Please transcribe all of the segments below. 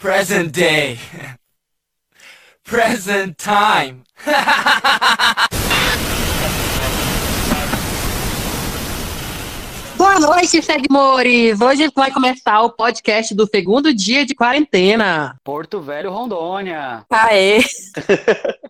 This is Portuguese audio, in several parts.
Present day. Present time. Boa noite, seguidores! Hoje vai começar o podcast do segundo dia de quarentena. Porto Velho, Rondônia. Aê!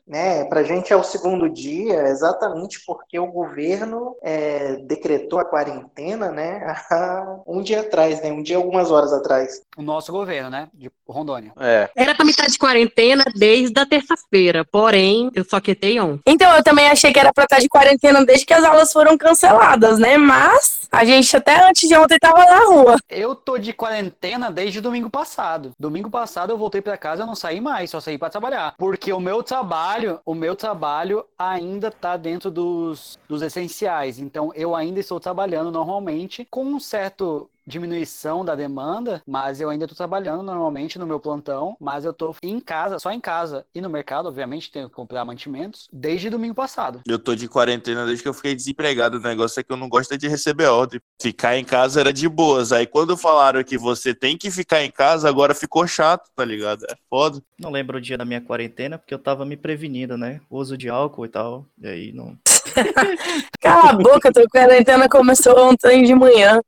né, pra gente é o segundo dia, exatamente porque o governo é, decretou a quarentena, né, um dia atrás, né, um dia algumas horas atrás. O nosso governo, né, de Rondônia. É. Era pra me estar de quarentena desde a terça-feira, porém, eu só quitei ontem. Então, eu também achei que era pra estar de quarentena desde que as aulas foram canceladas, né? Mas a gente até antes de ontem tava na rua. Eu tô de quarentena desde domingo passado. Domingo passado eu voltei pra casa, eu não saí mais, só saí pra trabalhar. Porque o meu trabalho, o meu trabalho ainda tá dentro dos, dos essenciais. Então eu ainda estou trabalhando normalmente com um certo diminuição da demanda, mas eu ainda tô trabalhando normalmente no meu plantão, mas eu tô em casa, só em casa e no mercado, obviamente, tenho que comprar mantimentos desde domingo passado. Eu tô de quarentena desde que eu fiquei desempregado. O negócio é que eu não gosto é de receber ordem. Ficar em casa era de boas. Aí quando falaram que você tem que ficar em casa, agora ficou chato, tá ligado? É foda. Não lembro o dia da minha quarentena, porque eu tava me prevenindo, né? Uso de álcool e tal. E aí não. Cala a boca, tua quarentena começou ontem de manhã.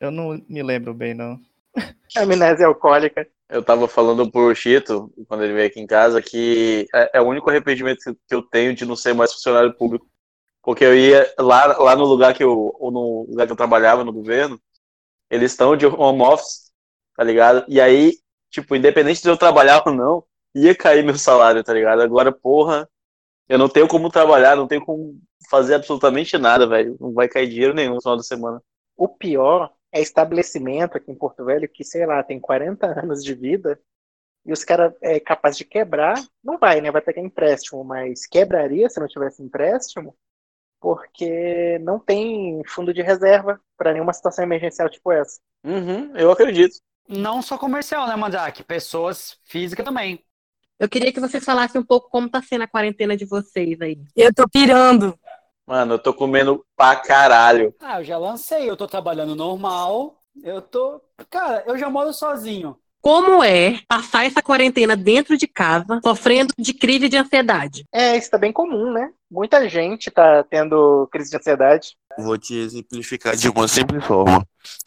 Eu não me lembro bem, não. Amnésia alcoólica. Eu tava falando pro Chito, quando ele veio aqui em casa, que é, é o único arrependimento que eu tenho de não ser mais funcionário público. Porque eu ia lá, lá no lugar que eu, ou no lugar que eu trabalhava no governo, eles estão de home office, tá ligado? E aí, tipo, independente de eu trabalhar ou não, ia cair meu salário, tá ligado? Agora, porra, eu não tenho como trabalhar, não tenho como fazer absolutamente nada, velho. Não vai cair dinheiro nenhum no final da semana. O pior é estabelecimento aqui em Porto Velho que, sei lá, tem 40 anos de vida e os caras é capaz de quebrar, não vai, né? Vai pegar empréstimo, mas quebraria se não tivesse empréstimo, porque não tem fundo de reserva para nenhuma situação emergencial tipo essa. Uhum, eu acredito. Não só comercial, né, Mandrake? Pessoas físicas também. Eu queria que vocês falassem um pouco como tá sendo a quarentena de vocês aí. Eu tô pirando. Mano, eu tô comendo pra caralho. Ah, eu já lancei, eu tô trabalhando normal. Eu tô. Cara, eu já moro sozinho. Como é passar essa quarentena dentro de casa, sofrendo de crise de ansiedade? É, isso tá bem comum, né? Muita gente tá tendo crise de ansiedade. Vou te exemplificar de uma simples forma.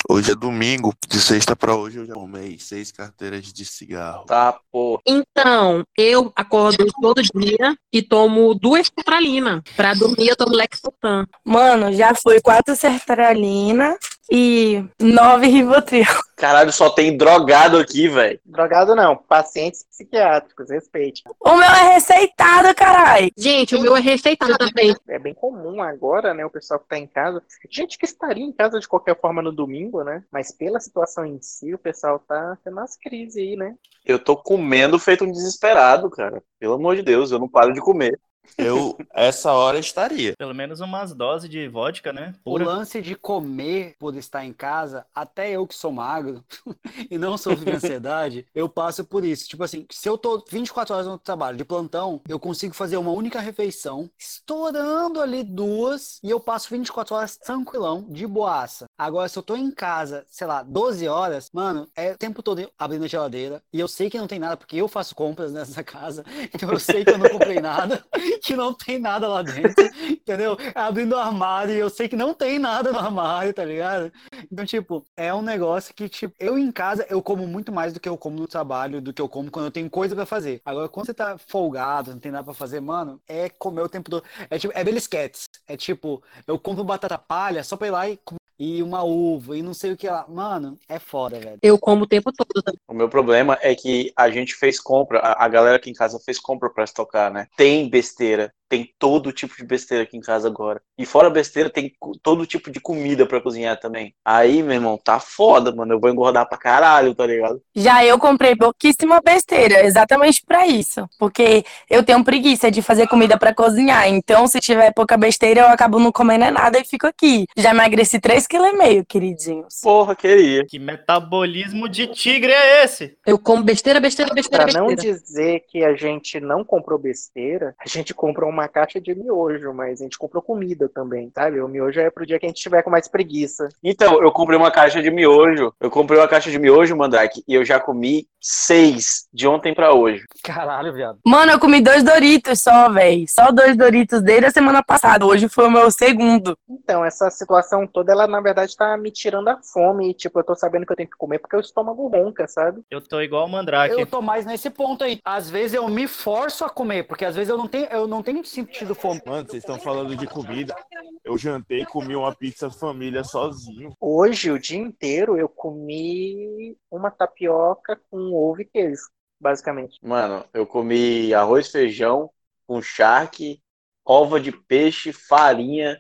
Hoje é domingo, de sexta pra hoje eu já tomei seis carteiras de cigarro. Tá, pô. Então, eu acordo todo dia e tomo duas sertralina. Pra dormir, eu tomo Lexotan. Mano, já foi quatro sertralina e nove Rivotril. Caralho, só tem drogado aqui, velho. Drogado não, pacientes psiquiátricos, respeite. O meu é receitado, carai. Gente, o meu é receitado também. É bem comum agora, né, o pessoal que tá em casa. Gente que estaria em casa de qualquer forma no domingo, né? Mas pela situação em si, o pessoal tá tendo umas crises aí, né? Eu tô comendo feito um desesperado, cara. Pelo amor de Deus, eu não paro de comer. Eu, essa hora, estaria. Pelo menos umas doses de vodka, né? O Pura. lance de comer por estar em casa, até eu que sou magro e não sofro de ansiedade, eu passo por isso. Tipo assim, se eu tô 24 horas no trabalho de plantão, eu consigo fazer uma única refeição, estourando ali duas, e eu passo 24 horas tranquilão, de boaça. Agora, se eu tô em casa, sei lá, 12 horas, mano, é o tempo todo abrindo a geladeira, e eu sei que não tem nada, porque eu faço compras nessa casa, então eu sei que eu não comprei nada, que não tem nada lá dentro, entendeu? Abrindo o armário e eu sei que não tem nada no armário, tá ligado? Então, tipo, é um negócio que, tipo, eu em casa, eu como muito mais do que eu como no trabalho, do que eu como quando eu tenho coisa pra fazer. Agora, quando você tá folgado, não tem nada pra fazer, mano, é comer o tempo todo. É tipo, é belisquetes. É tipo, eu compro batata palha só pra ir lá e comer. E uma uva, e não sei o que lá. Mano, é foda, velho. Eu como o tempo todo também. O meu problema é que a gente fez compra, a, a galera aqui em casa fez compra pra estocar, né? Tem besteira, tem todo tipo de besteira aqui em casa agora. E fora besteira, tem todo tipo de comida pra cozinhar também. Aí, meu irmão, tá foda, mano. Eu vou engordar pra caralho, tá ligado? Já eu comprei pouquíssima besteira, exatamente pra isso. Porque eu tenho preguiça de fazer comida pra cozinhar. Então, se tiver pouca besteira, eu acabo não comendo nada e fico aqui. Já emagreci 3,5 kg, queridinhos. Porra, queria. Que metabolismo de tigre é esse? Eu como besteira, besteira, besteira, Pra não besteira. dizer que a gente não comprou besteira, a gente comprou uma uma caixa de miojo, mas a gente comprou comida também, sabe? O miojo é pro dia que a gente tiver com mais preguiça. Então, eu comprei uma caixa de miojo. Eu comprei uma caixa de miojo, Mandrake, e eu já comi seis de ontem pra hoje. Caralho, viado. Mano, eu comi dois Doritos só, velho. Só dois Doritos desde a semana passada. Hoje foi o meu segundo. Então, essa situação toda, ela na verdade tá me tirando a fome. E, tipo, eu tô sabendo que eu tenho que comer porque o estômago ronca, sabe? Eu tô igual o Mandrake. Eu tô mais nesse ponto aí. Às vezes eu me forço a comer, porque às vezes eu não tenho, eu não tenho sentido fome. Mano, vocês estão falando de comida. Eu jantei e comi uma pizza família sozinho. Hoje, o dia inteiro, eu comi uma tapioca com ovo e queijo, basicamente. Mano, eu comi arroz, feijão com charque, ova de peixe, farinha,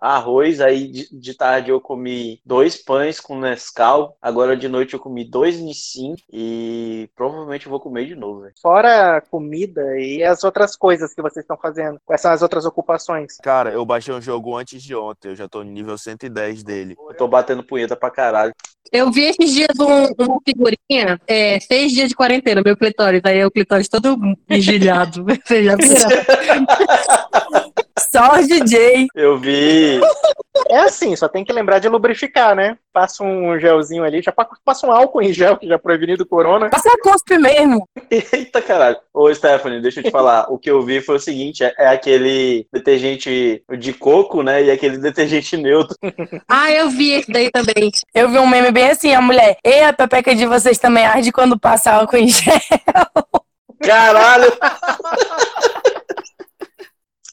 arroz. Aí de, de tarde eu comi dois pães com Nescau. Agora de noite eu comi dois Nissin e provavelmente eu vou comer de novo, velho. Fora a comida e as outras coisas que vocês estão fazendo. Quais são as outras ocupações? Cara, eu baixei um jogo antes de ontem. Eu já tô no nível 110 dele. Eu tô batendo punheta pra caralho. Eu vi esses dias um- uma figurinha, é, seis dias de quarentena, meu clitóris. Aí o clitóris todo vigilhado. Vocês já? Só os DJ. Eu vi. É assim, só tem que lembrar de lubrificar, né? Passa um gelzinho ali, já pa- passa um álcool em gel, que já prevenido o corona. Passa cuspe mesmo. Eita caralho. Ô, Stephanie, deixa eu te falar. O que eu vi foi o seguinte: é, é aquele detergente de coco, né? E aquele detergente neutro. Ah, eu vi esse daí também. Eu vi um meme bem assim, a mulher. E a pepeca de vocês também arde quando passa álcool em gel. Caralho!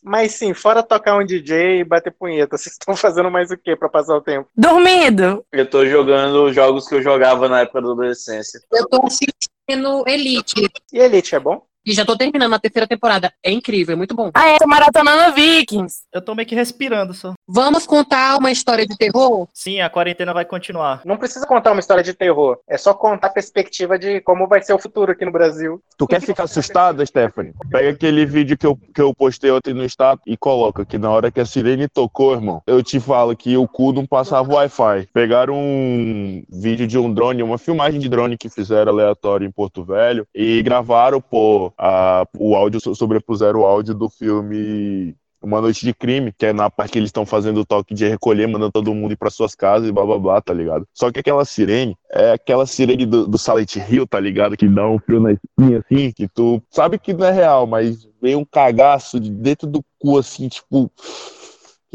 Mas sim, fora tocar um DJ e bater punheta, vocês estão fazendo mais o que pra passar o tempo? Dormindo. Eu tô jogando jogos que eu jogava na época da adolescência. Eu tô assistindo Elite. E Elite é bom? E já tô terminando a terceira temporada. É incrível, é muito bom. Ah, é, tô maratonando Vikings. Eu tô meio que respirando só. Vamos contar uma história de terror? Sim, a quarentena vai continuar. Não precisa contar uma história de terror, é só contar a perspectiva de como vai ser o futuro aqui no Brasil. Tu quer ficar assustada, Stephanie? Pega aquele vídeo que eu, que eu postei ontem no status e coloca que na hora que a sirene tocou, irmão, eu te falo que o cu não passava Wi-Fi. Pegaram um vídeo de um drone, uma filmagem de drone que fizeram aleatório em Porto Velho e gravaram, pô, a, o áudio, sobrepuseram o áudio do filme uma Noite de Crime, que é na parte que eles estão fazendo o toque de recolher, mandando todo mundo ir para suas casas e blá blá blá, tá ligado? Só que aquela sirene é aquela sirene do, do Silent Hill, tá ligado? Que dá um frio na espinha assim, que tu sabe que não é real, mas vem um cagaço de dentro do cu assim, tipo.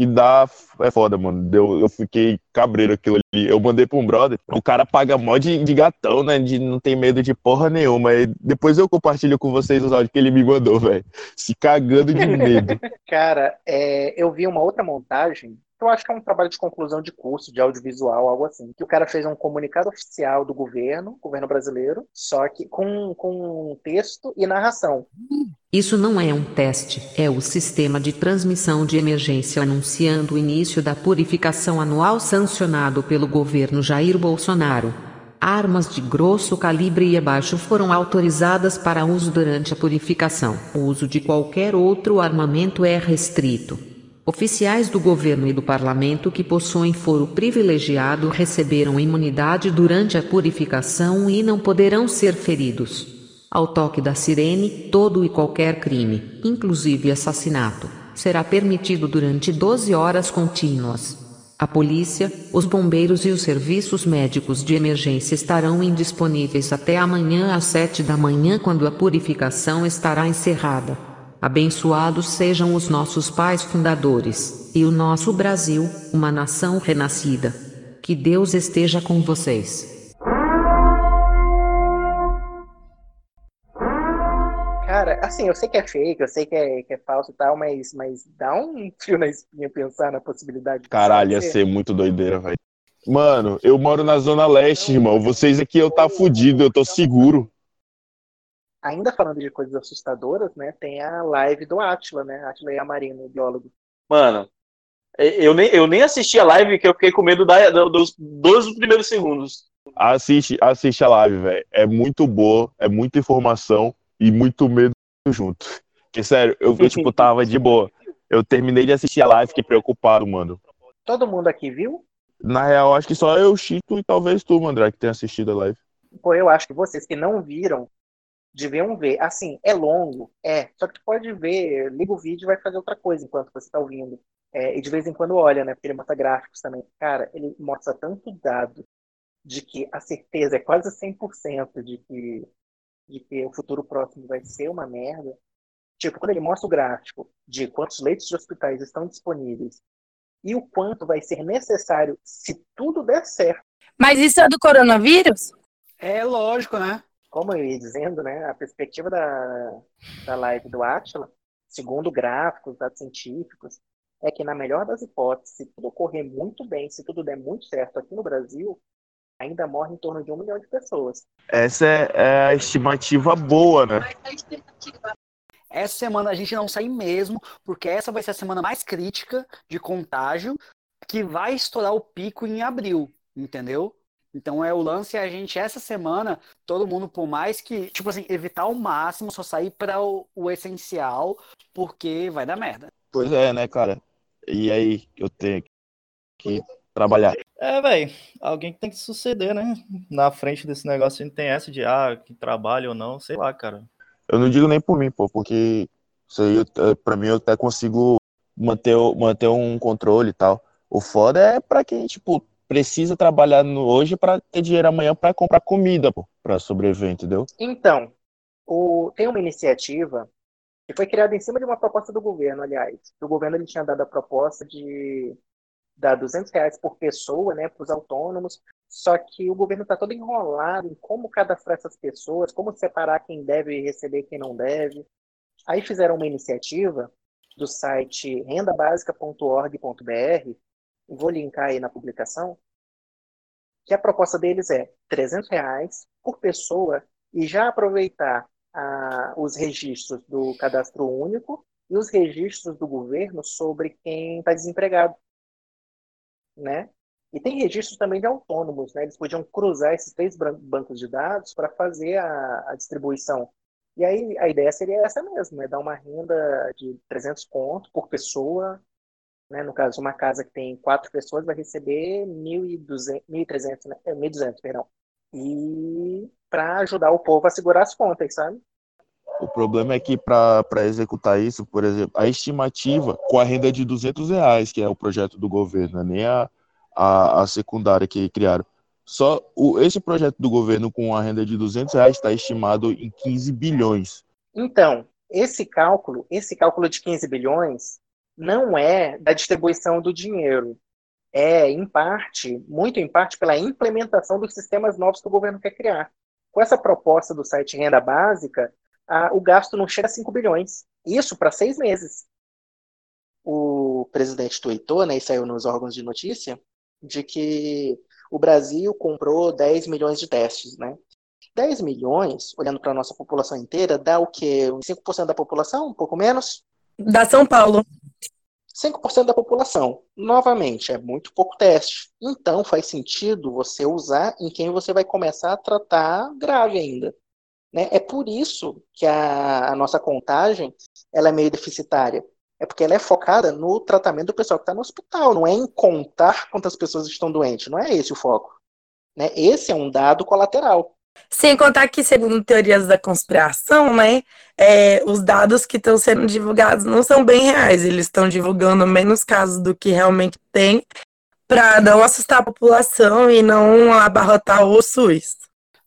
Que dá. É foda, mano. Deu, eu fiquei cabreiro aquilo ali. Eu mandei pra um brother. O cara paga mó de, de gatão, né? De não tem medo de porra nenhuma. E depois eu compartilho com vocês os áudios que ele me mandou, velho. Se cagando de medo. Cara, é, eu vi uma outra montagem, eu acho que é um trabalho de conclusão de curso, de audiovisual, algo assim, que o cara fez um comunicado oficial do governo, governo brasileiro, só que com, com texto e narração. Isso não é um teste, é o sistema de transmissão de emergência anunciando o início da purificação anual sancionado pelo governo Jair Bolsonaro. Armas de grosso calibre e abaixo foram autorizadas para uso durante a purificação. O uso de qualquer outro armamento é restrito. Oficiais do governo e do parlamento que possuem foro privilegiado receberam imunidade durante a purificação e não poderão ser feridos. Ao toque da sirene, todo e qualquer crime, inclusive assassinato, será permitido durante 12 horas contínuas. A polícia, os bombeiros e os serviços médicos de emergência estarão indisponíveis até amanhã às 7 da manhã, quando a purificação estará encerrada. Abençoados sejam os nossos pais fundadores, e o nosso Brasil, uma nação renascida. Que Deus esteja com vocês. Cara, assim, eu sei que é fake, eu sei que é, que é falso e tal, mas, mas dá um fio na espinha pensar na possibilidade de Caralho, ia ser muito doideira, velho. Mano, eu moro na Zona Leste, irmão. Vocês aqui eu tá fudido, eu tô seguro. Ainda falando de coisas assustadoras, né? Tem a live do Atila, né? Atila Yamarino, biólogo. Mano, eu nem, eu nem assisti a live que eu fiquei com medo da, dos 12 primeiros segundos. Assiste, assiste a live, velho. É muito boa, é muita informação e muito medo junto. Porque, sério, eu, eu tipo, tava de boa. Eu terminei de assistir a live, fiquei preocupado, mano. Todo mundo aqui viu? Na real, acho que só eu, Chito e talvez tu, André, que tenha assistido a live. Pô, eu acho que vocês que não viram, Deviam ver. Assim, é longo? É. Só que tu pode ver, liga o vídeo e vai fazer outra coisa enquanto você está ouvindo. É, e de vez em quando olha, né? Porque ele mostra gráficos também. Cara, ele mostra tanto dado de que a certeza é quase 100% de que, de que o futuro próximo vai ser uma merda. Tipo, quando ele mostra o gráfico de quantos leitos de hospitais estão disponíveis e o quanto vai ser necessário se tudo der certo. Mas isso é do coronavírus? É lógico, né? Como eu ia dizendo, né? A perspectiva da, da live do Atila, segundo gráficos, dados científicos, é que na melhor das hipóteses, se tudo ocorrer muito bem, se tudo der muito certo aqui no Brasil, ainda morre em torno de um milhão de pessoas. Essa é, é a estimativa boa, né? Essa semana a gente não sai mesmo, porque essa vai ser a semana mais crítica de contágio, que vai estourar o pico em abril, entendeu? Então é o lance a gente essa semana, todo mundo por mais que, tipo assim, evitar ao máximo só sair para o, o essencial, porque vai dar merda. Pois é, né, cara? E aí, eu tenho que trabalhar. É, velho, alguém que tem que suceder, né? Na frente desse negócio, a gente tem essa de, ah, que trabalha ou não, sei lá, cara. Eu não digo nem por mim, pô, porque isso aí, eu- pra mim, eu até consigo manter, o- manter um controle e tal. O foda é pra quem, tipo, precisa trabalhar no hoje pra ter dinheiro amanhã pra comprar comida, pô, pra sobreviver, entendeu? Então, o- tem uma iniciativa que foi criada em cima de uma proposta do governo, aliás. O governo ele tinha dado a proposta de dar 200 reais por pessoa, né, para os autônomos, só que o governo está todo enrolado em como cadastrar essas pessoas, como separar quem deve receber quem não deve. Aí fizeram uma iniciativa do site rendabasica.org.br, vou linkar aí na publicação, que a proposta deles é 300 reais por pessoa e já aproveitar ah, os registros do cadastro único e os registros do governo sobre quem está desempregado, né? E tem registros também de autônomos, né? Eles podiam cruzar esses três bancos de dados para fazer a, a distribuição. E aí a ideia seria essa mesmo, né? Dar uma renda de 300 conto por pessoa, né? No caso, uma casa que tem quatro pessoas vai receber 1.200, 1.300, né? É, 1.200, perdão. E para ajudar o povo a segurar as contas, sabe? O problema é que para executar isso, por exemplo, a estimativa com a renda de 200 reais, que é o projeto do governo, né, nem a, a, a secundária que criaram. Só o, esse projeto do governo com a renda de 200 reais está estimado em 15 bilhões. Então, esse cálculo, esse cálculo de 15 bilhões, não é da distribuição do dinheiro. É, em parte, muito em parte, pela implementação dos sistemas novos que o governo quer criar. Com essa proposta do site Renda Básica, a- o gasto não chega a 5 bilhões. Isso para seis meses. O presidente tweetou, né, e saiu nos órgãos de notícia, de que o Brasil comprou 10 milhões de testes, né? 10 milhões, olhando para a nossa população inteira, dá o quê? Uns 5% da população? Um pouco menos? Da São Paulo. 5% da população. Novamente, é muito pouco teste. Então, faz sentido você usar em quem você vai começar a tratar grave ainda. Né? É por isso que a, a nossa contagem ela é meio deficitária. É porque ela é focada no tratamento do pessoal que está no hospital, não é em contar quantas pessoas estão doentes. Não é esse o foco. Né? Esse é um dado colateral. Sem contar que, segundo teorias da conspiração, né, é, os dados que estão sendo divulgados não são bem reais. Eles estão divulgando menos casos do que realmente tem para não assustar a população e não abarrotar o SUS.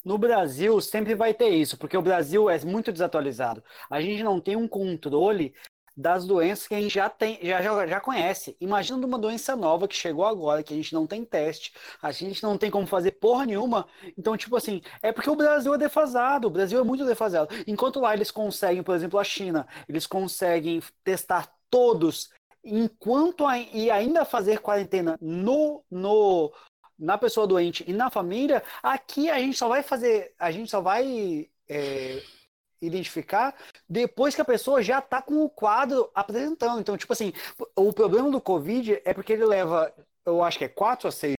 No Brasil sempre vai ter isso, porque o Brasil é muito desatualizado. A gente não tem um controle das doenças que a gente já tem, já, já, já conhece. Imagina uma doença nova que chegou agora, que a gente não tem teste, a gente não tem como fazer porra nenhuma. Então, tipo assim, é porque o Brasil é defasado, o Brasil é muito defasado. Enquanto lá eles conseguem, por exemplo, a China, eles conseguem testar todos enquanto ai- e ainda fazer quarentena no, no na pessoa doente e na família, aqui a gente só vai fazer, a gente só vai é, identificar depois que a pessoa já está com o quadro apresentando. Então, tipo assim, o problema do Covid é porque ele leva, eu acho que é quatro a seis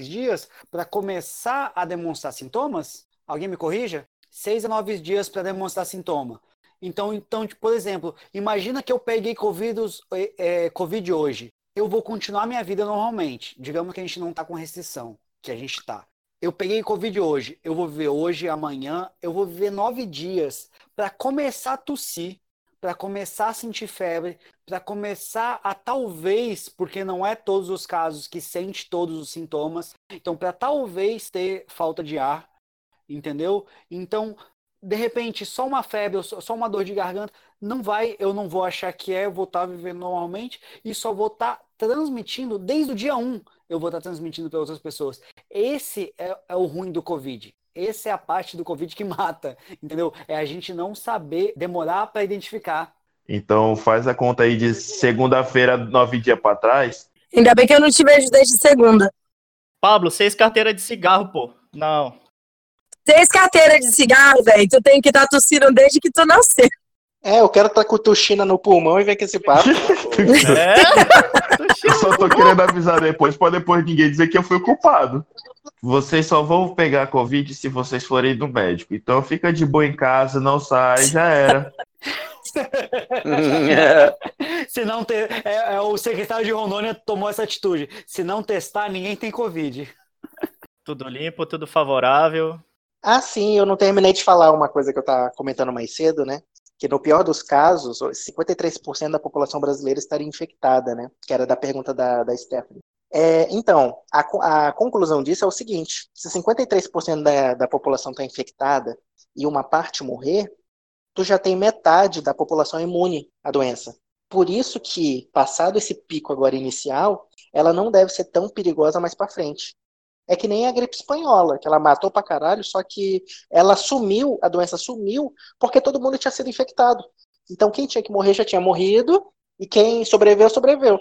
dias para começar a demonstrar sintomas. Alguém me corrija? Seis a nove dias para demonstrar sintoma. Então, então, tipo, por exemplo, imagina que eu peguei COVID, é, é, COVID hoje. Eu vou continuar minha vida normalmente. Digamos que a gente não está com restrição, que a gente está. Eu peguei Covid hoje, eu vou viver hoje, amanhã, eu vou viver nove dias para começar a tossir, para começar a sentir febre, para começar a talvez, porque não é todos os casos que sente todos os sintomas, então para talvez ter falta de ar, entendeu? Então, de repente, só uma febre, só uma dor de garganta, não vai, eu não vou achar que é, eu vou estar vivendo normalmente e só vou estar transmitindo desde o dia 1, eu vou estar transmitindo para outras pessoas. Esse é, é o ruim do Covid. Essa é a parte do Covid que mata, entendeu? É a gente não saber demorar para identificar. Então faz a conta aí de segunda-feira, nove dias pra trás. Ainda bem que eu não te vejo desde segunda. Pablo, seis carteiras de cigarro, pô. Não. Seis carteiras de cigarro, velho. Tu tem que estar tossindo desde que tu nasceu. É, eu quero estar com tuxina no pulmão e ver com esse papo. É? Eu só tô querendo avisar depois, pra depois ninguém dizer que eu fui o culpado. Vocês só vão pegar Covid se vocês forem no médico. Então fica de boa em casa, não sai, já era. Se não ter, é, é o secretário de Rondônia tomou essa atitude. Se não testar, ninguém tem Covid. Tudo limpo, tudo favorável. Ah, sim, eu não terminei de falar uma coisa que eu estava comentando mais cedo, né? Que no pior dos casos, 53% da população brasileira estaria infectada, né? Que era da pergunta da, da Stephanie. É, então, a, a conclusão disso é o seguinte: se 53% da, da população está infectada e uma parte morrer, tu já tem metade da população imune à doença. Por isso que, passado esse pico agora inicial, ela não deve ser tão perigosa mais para frente. É que nem a gripe espanhola, que ela matou pra caralho, só que ela sumiu, a doença sumiu, porque todo mundo tinha sido infectado. Então quem tinha que morrer já tinha morrido, e quem sobreviveu, sobreviveu.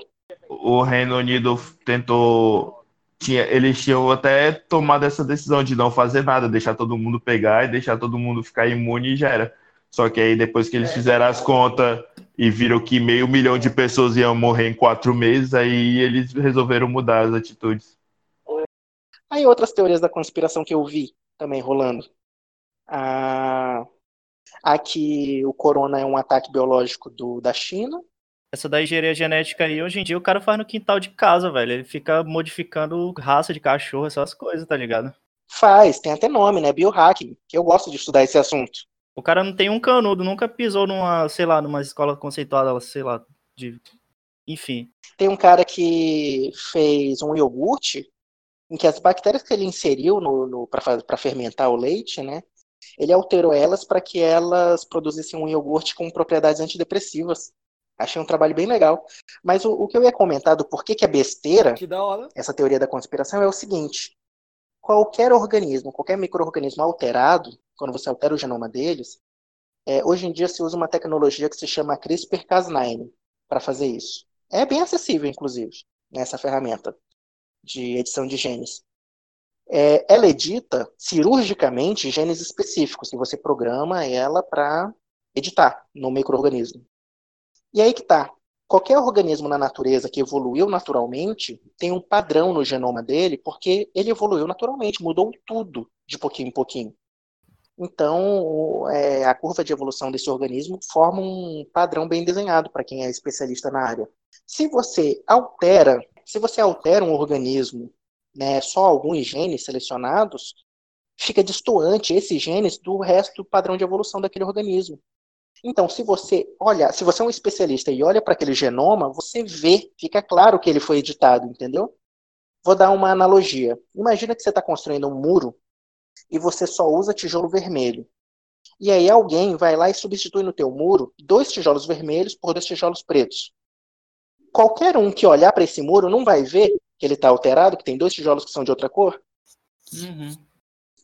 O Reino Unido tentou. Tinha, eles tinham até tomado essa decisão de não fazer nada, deixar todo mundo pegar e deixar todo mundo ficar imune e já era. Só que aí depois que eles fizeram as contas e viram que meio milhão de pessoas iam morrer em quatro meses, aí eles resolveram mudar as atitudes. Aí outras teorias da conspiração que eu vi também rolando. A, a que o corona é um ataque biológico do, da China. Essa da engenharia genética aí, hoje em dia o cara faz no quintal de casa, velho. Ele fica modificando raça de cachorro, essas coisas, tá ligado? Faz, tem até nome, né? Biohacking, que eu gosto de estudar esse assunto. O cara não tem um canudo, nunca pisou numa, sei lá, numa escola conceituada, sei lá, de. Enfim. Tem um cara que fez um iogurte em que as bactérias que ele inseriu no, no, para fermentar o leite, né? Ele alterou elas para que elas produzissem um iogurte com propriedades antidepressivas. Achei um trabalho bem legal. Mas o, o que eu ia comentar do porquê que é besteira, Que essa teoria da conspiração, é o seguinte: qualquer organismo, qualquer microorganismo alterado, quando você altera o genoma deles, é, hoje em dia se usa uma tecnologia que se chama CRISPR-Cas9 para fazer isso. É bem acessível, inclusive, nessa ferramenta de edição de genes. É, ela edita cirurgicamente genes específicos e você programa ela para editar no microorganismo. E aí que tá. Qualquer organismo na natureza que evoluiu naturalmente tem um padrão no genoma dele, porque ele evoluiu naturalmente, mudou tudo de pouquinho em pouquinho. Então, é, a curva de evolução desse organismo forma um padrão bem desenhado para quem é especialista na área. Se você altera, se você altera um organismo, né, só alguns genes selecionados, fica distoante esses genes do resto do padrão de evolução daquele organismo. Então, se você olha, se você é um especialista e olha para aquele genoma, você vê, fica claro que ele foi editado, entendeu? Vou dar uma analogia. Imagina que você está construindo um muro e você só usa tijolo vermelho. E aí alguém vai lá e substitui no teu muro dois tijolos vermelhos por dois tijolos pretos. Qualquer um que olhar para esse muro não vai ver que ele está alterado, que tem dois tijolos que são de outra cor.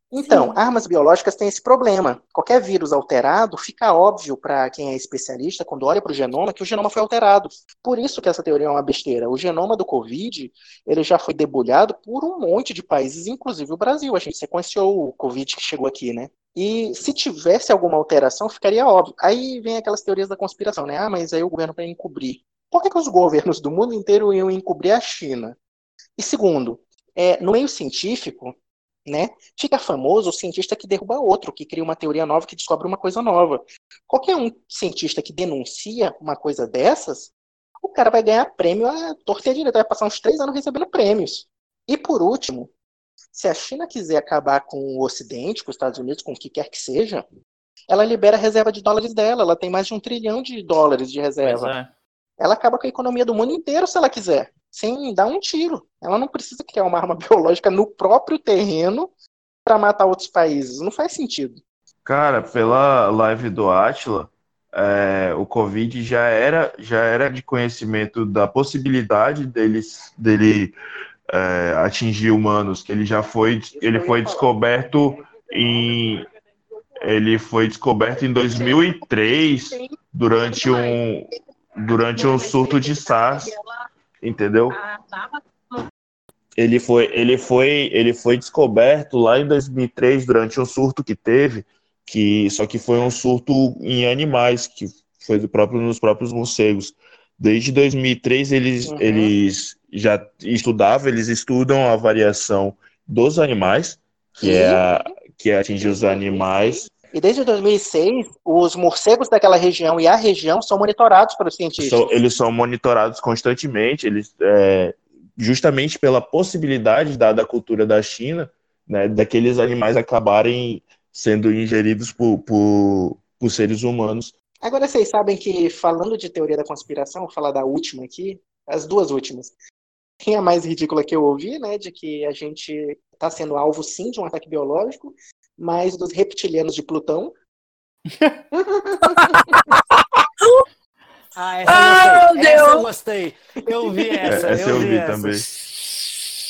Então, armas biológicas têm esse problema. Qualquer vírus alterado, fica óbvio para quem é especialista, quando olha para o genoma, que o genoma foi alterado. Por isso que essa teoria é uma besteira. O genoma do Covid, ele já foi debulhado por um monte de países, inclusive o Brasil. A gente sequenciou o Covid que chegou aqui, né? E se tivesse alguma alteração, ficaria óbvio. Aí vem aquelas teorias da conspiração, né? Ah, mas aí o governo vai encobrir. Por que, que os governos do mundo inteiro iam encobrir a China? E segundo, é, no meio científico, né, fica famoso o cientista que derruba outro, que cria uma teoria nova, que descobre uma coisa nova. Qualquer um cientista que denuncia uma coisa dessas, o cara vai ganhar prêmio a torta direita, vai passar uns três anos recebendo prêmios. E por último, Se a China quiser acabar com o Ocidente, com os Estados Unidos, com o que quer que seja, ela libera a reserva de dólares dela. Ela tem mais de um trilhão de dólares de reserva. Ela acaba com a economia do mundo inteiro se ela quiser, sem dar um tiro. Ela não precisa criar uma arma biológica no próprio terreno para matar outros países. Não faz sentido. Cara, pela live do Atila, é, o Covid já era, já era de conhecimento da possibilidade deles, dele é, atingir humanos, que ele já foi, ele foi descoberto em, ele foi descoberto em 2003 durante um, durante um surto de SARS, entendeu? Ele foi, ele foi, ele foi descoberto lá em 2003 durante um surto que teve, que só que foi um surto em animais, que foi do próprio nos próprios morcegos. Desde 2003 eles, Uhum. eles já estudavam, eles estudam a variação dos animais, que é a, que atingir os animais. E desde 2006, os morcegos daquela região e a região são monitorados pelos cientistas. Eles são monitorados constantemente, eles é, justamente pela possibilidade dada à cultura da China, né, daqueles animais acabarem sendo ingeridos por, por, por seres humanos. Agora vocês sabem que, falando de teoria da conspiração, vou falar da última aqui, as duas últimas. Tem a mais ridícula que eu ouvi, né, de que a gente está sendo alvo, sim, de um ataque biológico, mas dos reptilianos de Plutão. Ah, essa Ah, eu meu gostei. Essa eu Deus. gostei. Eu vi essa. essa eu vi vi essa. também.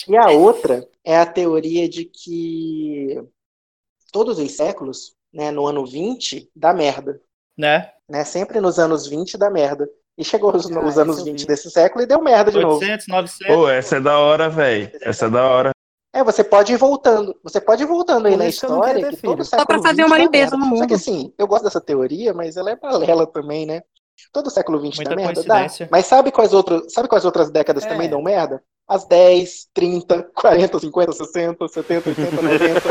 E a outra é a teoria de que todos os séculos, né, no ano 20, dá merda. Né? Né? Sempre nos anos 20 dá merda. E chegou os, Ah, os anos eu 20 vi. desse século e deu merda de novo. 800, 900. Pô, essa é da hora, velho. Essa é da hora. É, você pode ir voltando. Você pode ir voltando aí Por na história que todo. Só pra século fazer 20 uma dá limpeza no Só que mundo. assim, eu gosto dessa teoria, mas ela é paralela também, né? Todo século 20 Muita dá merda? Dá. Mas sabe quais, outros, sabe quais outras décadas É. também dão merda? As 10, 30, 40, 50, 60, 70, 80, 90.